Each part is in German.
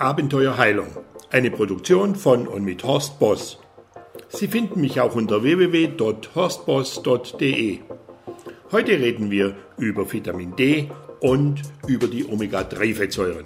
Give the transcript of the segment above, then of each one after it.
Abenteuerheilung, eine Produktion von und mit Horst Boss. Sie finden mich auch unter www.horstboss.de. Heute reden wir über Vitamin D und über die Omega-3-Fettsäuren.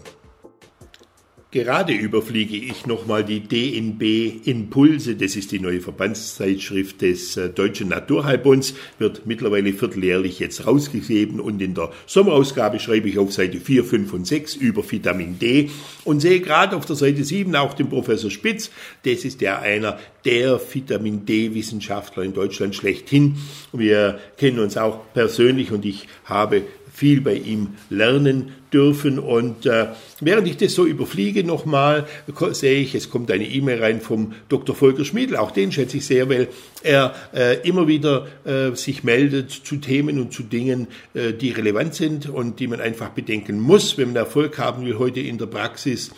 Gerade überfliege ich nochmal die DNB Impulse. Das ist die neue Verbandszeitschrift des äh, Deutschen Naturheilbunds. Wird mittlerweile vierteljährlich jetzt rausgegeben und in der Sommerausgabe schreibe ich auf Seite 4, 5 und 6 über Vitamin D und sehe gerade auf der Seite 7 auch den Professor Spitz. Das ist der einer der Vitamin D Wissenschaftler in Deutschland schlechthin. Wir kennen uns auch persönlich und ich habe viel bei ihm lernen dürfen. Und äh, während ich das so überfliege nochmal, sehe ich, es kommt eine E-Mail rein vom Dr. Volker Schmiedl, auch den schätze ich sehr, weil er äh, immer wieder äh, sich meldet zu Themen und zu Dingen, äh, die relevant sind und die man einfach bedenken muss, wenn man Erfolg haben will heute in der Praxis.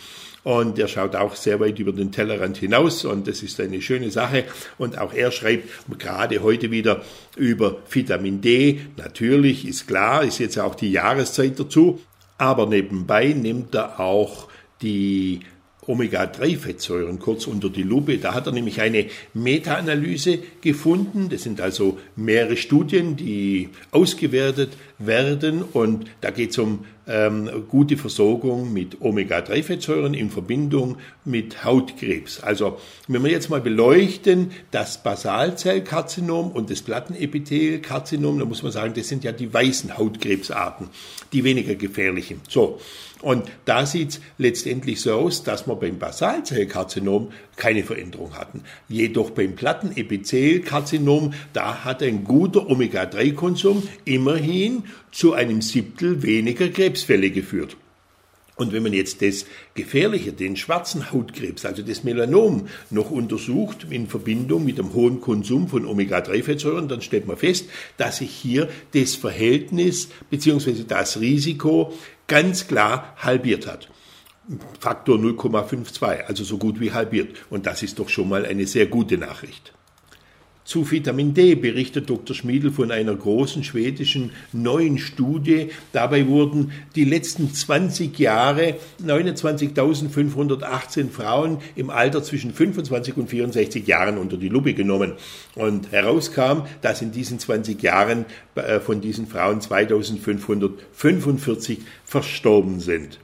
Und er schaut auch sehr weit über den Tellerrand hinaus und das ist eine schöne Sache. Und auch er schreibt gerade heute wieder über Vitamin D. Natürlich ist klar, ist jetzt auch die Jahreszeit dazu. Aber nebenbei nimmt er auch die Omega-3-Fettsäuren kurz unter die Lupe. Da hat er nämlich eine Meta-Analyse gefunden. Das sind also mehrere Studien, die ausgewertet werden und da geht es um ähm, gute Versorgung mit Omega-3-Fettsäuren in Verbindung mit Hautkrebs. Also wenn wir jetzt mal beleuchten, das Basalzellkarzinom und das Plattenepithelkarzinom, dann muss man sagen, das sind ja die weißen Hautkrebsarten, die weniger gefährlichen. So, und da sieht es letztendlich so aus, dass wir beim Basalzellkarzinom keine Veränderung hatten. Jedoch beim Plattenepithelkarzinom, da hat ein guter Omega-3-Konsum immerhin zu einem Siebtel weniger Krebsfälle geführt. Und wenn man jetzt das Gefährliche, den schwarzen Hautkrebs, also das Melanom, noch untersucht in Verbindung mit dem hohen Konsum von Omega-3-Fettsäuren, dann stellt man fest, dass sich hier das Verhältnis bzw. das Risiko ganz klar halbiert hat. Faktor 0,52, also so gut wie halbiert. Und das ist doch schon mal eine sehr gute Nachricht. Zu Vitamin D berichtet Dr. Schmiedel von einer großen schwedischen neuen Studie. Dabei wurden die letzten 20 Jahre 29.518 Frauen im Alter zwischen 25 und 64 Jahren unter die Lupe genommen. Und herauskam, dass in diesen 20 Jahren äh, von diesen Frauen 2545 verstorben sind.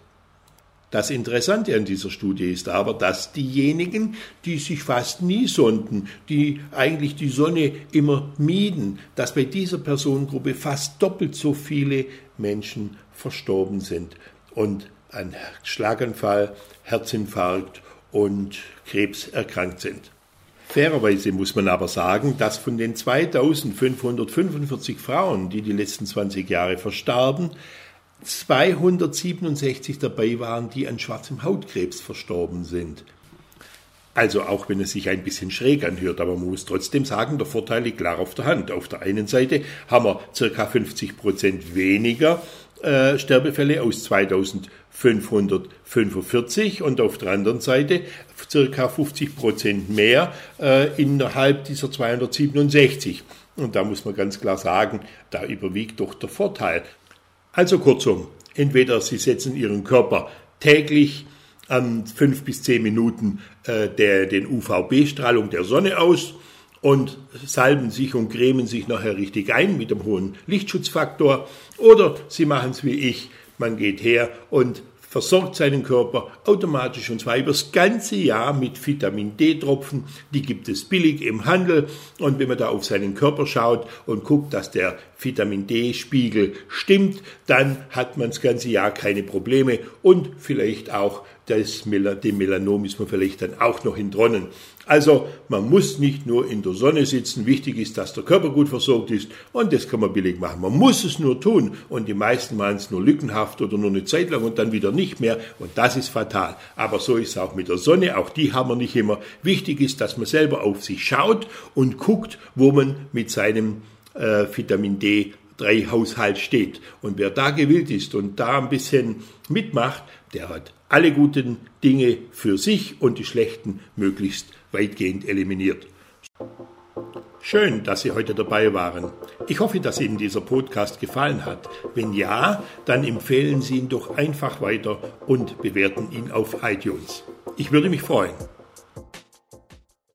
Das Interessante an dieser Studie ist aber, dass diejenigen, die sich fast nie sonden, die eigentlich die Sonne immer mieden, dass bei dieser Personengruppe fast doppelt so viele Menschen verstorben sind und an Schlaganfall, Herzinfarkt und Krebs erkrankt sind. Fairerweise muss man aber sagen, dass von den 2545 Frauen, die die letzten 20 Jahre verstarben, 267 dabei waren, die an schwarzem Hautkrebs verstorben sind. Also auch wenn es sich ein bisschen schräg anhört, aber man muss trotzdem sagen, der Vorteil liegt klar auf der Hand. Auf der einen Seite haben wir circa 50 Prozent weniger äh, Sterbefälle aus 2545 und auf der anderen Seite circa 50 Prozent mehr äh, innerhalb dieser 267. Und da muss man ganz klar sagen, da überwiegt doch der Vorteil. Also kurzum, entweder Sie setzen Ihren Körper täglich an fünf bis zehn Minuten äh, der, den UVB-Strahlung der Sonne aus und salben sich und cremen sich nachher richtig ein mit dem hohen Lichtschutzfaktor. Oder Sie machen es wie ich, man geht her und versorgt seinen Körper automatisch und zwar über das ganze Jahr mit Vitamin D-Tropfen. Die gibt es billig im Handel und wenn man da auf seinen Körper schaut und guckt, dass der Vitamin D-Spiegel stimmt, dann hat man das ganze Jahr keine Probleme und vielleicht auch das dem Melanom ist man vielleicht dann auch noch entronnen. Also man muss nicht nur in der Sonne sitzen, wichtig ist, dass der Körper gut versorgt ist und das kann man billig machen. Man muss es nur tun und die meisten machen es nur lückenhaft oder nur eine Zeit lang und dann wieder nicht mehr und das ist fatal. Aber so ist es auch mit der Sonne, auch die haben wir nicht immer. Wichtig ist, dass man selber auf sich schaut und guckt, wo man mit seinem äh, Vitamin D 3 Haushalt steht. Und wer da gewillt ist und da ein bisschen mitmacht, der hat alle guten Dinge für sich und die schlechten möglichst weitgehend eliminiert. Schön, dass Sie heute dabei waren. Ich hoffe, dass Ihnen dieser Podcast gefallen hat. Wenn ja, dann empfehlen Sie ihn doch einfach weiter und bewerten ihn auf iTunes. Ich würde mich freuen.